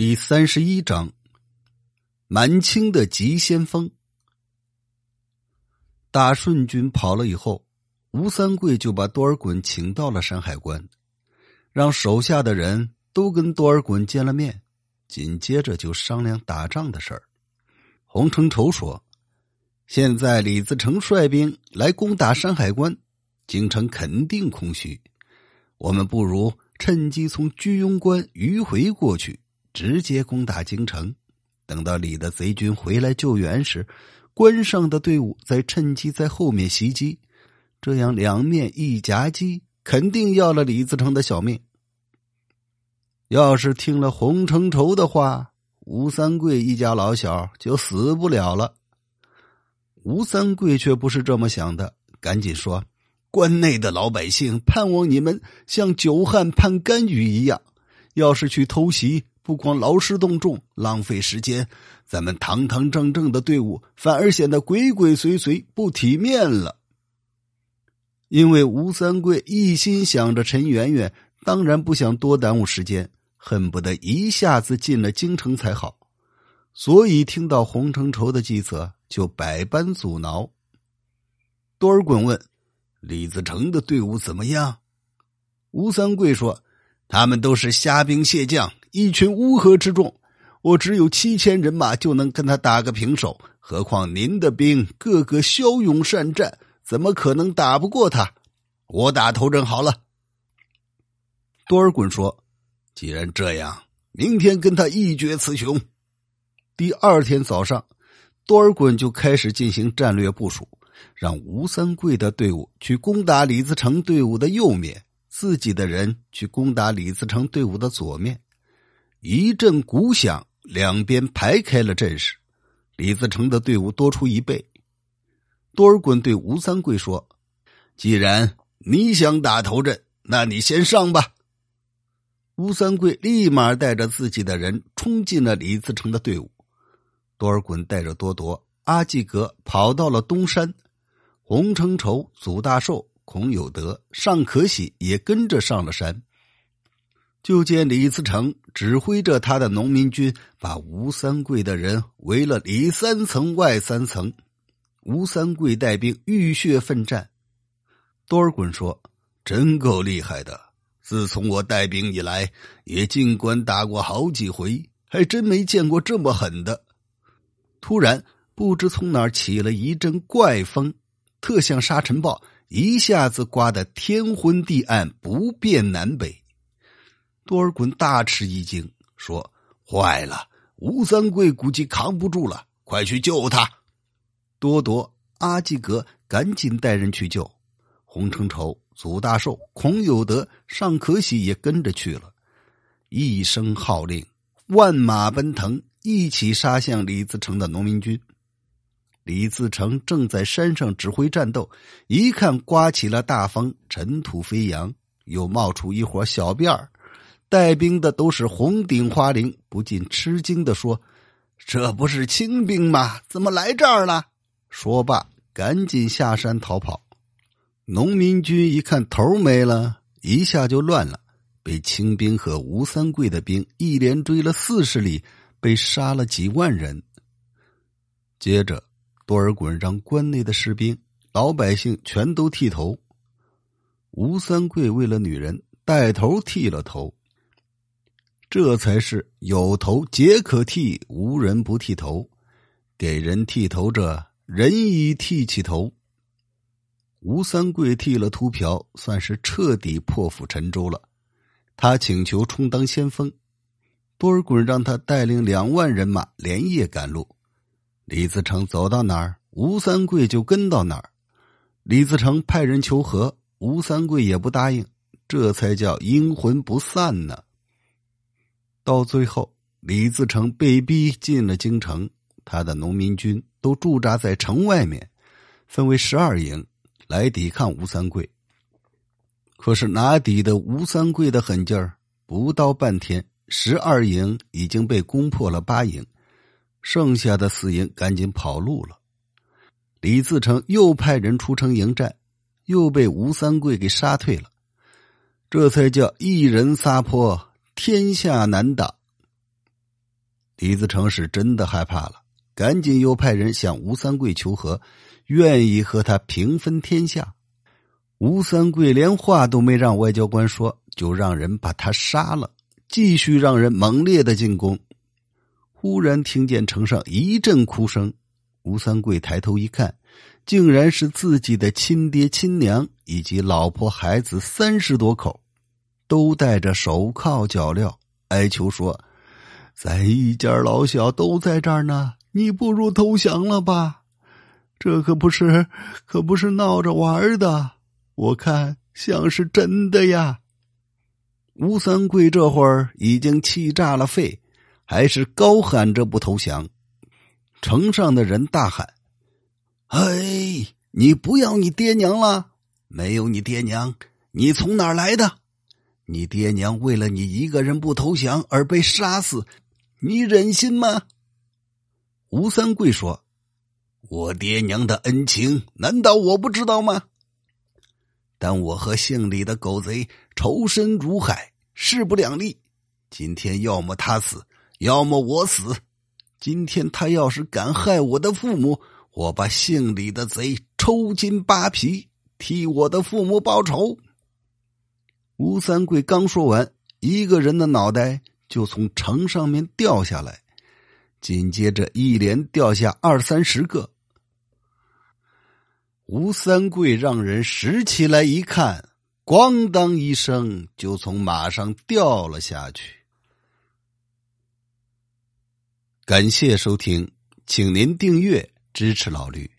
第三十一章，满清的急先锋。大顺军跑了以后，吴三桂就把多尔衮请到了山海关，让手下的人都跟多尔衮见了面，紧接着就商量打仗的事儿。洪承畴说：“现在李自成率兵来攻打山海关，京城肯定空虚，我们不如趁机从居庸关迂回过去。”直接攻打京城，等到李的贼军回来救援时，关上的队伍再趁机在后面袭击，这样两面一夹击，肯定要了李自成的小命。要是听了洪承畴的话，吴三桂一家老小就死不了了。吴三桂却不是这么想的，赶紧说：“关内的老百姓盼望你们像久旱盼甘雨一样，要是去偷袭。”不光劳师动众，浪费时间，咱们堂堂正正的队伍反而显得鬼鬼祟祟、不体面了。因为吴三桂一心想着陈圆圆，当然不想多耽误时间，恨不得一下子进了京城才好。所以听到洪承畴的计策，就百般阻挠。多尔衮问：“李自成的队伍怎么样？”吴三桂说：“他们都是虾兵蟹将。”一群乌合之众，我只有七千人马就能跟他打个平手。何况您的兵个个骁勇善战，怎么可能打不过他？我打头阵好了。多尔衮说：“既然这样，明天跟他一决雌雄。”第二天早上，多尔衮就开始进行战略部署，让吴三桂的队伍去攻打李自成队伍的右面，自己的人去攻打李自成队伍的左面。一阵鼓响，两边排开了阵势。李自成的队伍多出一倍。多尔衮对吴三桂说：“既然你想打头阵，那你先上吧。”吴三桂立马带着自己的人冲进了李自成的队伍。多尔衮带着多铎、阿济格跑到了东山，洪承畴、祖大寿、孔有德、尚可喜也跟着上了山。就见李自成指挥着他的农民军，把吴三桂的人围了里三层外三层。吴三桂带兵浴血奋战。多尔衮说：“真够厉害的！自从我带兵以来，也尽管打过好几回，还真没见过这么狠的。”突然，不知从哪儿起了一阵怪风，特像沙尘暴，一下子刮得天昏地暗，不辨南北。多尔衮大吃一惊，说：“坏了，吴三桂估计扛不住了，快去救他！”多铎、阿济格赶紧带人去救。洪承畴、祖大寿、孔有德、尚可喜也跟着去了。一声号令，万马奔腾，一起杀向李自成的农民军。李自成正在山上指挥战斗，一看刮起了大风，尘土飞扬，又冒出一伙小辫儿。带兵的都是红顶花翎，不禁吃惊的说：“这不是清兵吗？怎么来这儿了？”说罢，赶紧下山逃跑。农民军一看头没了，一下就乱了，被清兵和吴三桂的兵一连追了四十里，被杀了几万人。接着，多尔衮让关内的士兵、老百姓全都剃头。吴三桂为了女人，带头剃了头。这才是有头皆可剃，无人不剃头。给人剃头者，人已剃起头。吴三桂剃了秃瓢，算是彻底破釜沉舟了。他请求充当先锋，多尔衮让他带领两万人马连夜赶路。李自成走到哪儿，吴三桂就跟到哪儿。李自成派人求和，吴三桂也不答应，这才叫阴魂不散呢。到最后，李自成被逼进了京城，他的农民军都驻扎在城外面，分为十二营来抵抗吴三桂。可是哪抵得吴三桂的狠劲儿？不到半天，十二营已经被攻破了八营，剩下的四营赶紧跑路了。李自成又派人出城迎战，又被吴三桂给杀退了，这才叫一人撒泼。天下难挡。李自成是真的害怕了，赶紧又派人向吴三桂求和，愿意和他平分天下。吴三桂连话都没让外交官说，就让人把他杀了，继续让人猛烈的进攻。忽然听见城上一阵哭声，吴三桂抬头一看，竟然是自己的亲爹亲娘以及老婆孩子三十多口，都戴着手铐脚镣，哀求说：“咱一家老小都在这儿呢，你不如投降了吧？这可不是，可不是闹着玩的，我看像是真的呀。”吴三桂这会儿已经气炸了肺。还是高喊着不投降，城上的人大喊：“哎，你不要你爹娘了？没有你爹娘，你从哪儿来的？你爹娘为了你一个人不投降而被杀死，你忍心吗？”吴三桂说：“我爹娘的恩情，难道我不知道吗？但我和姓李的狗贼仇深如海，势不两立。今天要么他死。”要么我死，今天他要是敢害我的父母，我把姓李的贼抽筋扒皮，替我的父母报仇。吴三桂刚说完，一个人的脑袋就从城上面掉下来，紧接着一连掉下二三十个。吴三桂让人拾起来一看，咣当一声就从马上掉了下去。感谢收听，请您订阅支持老驴。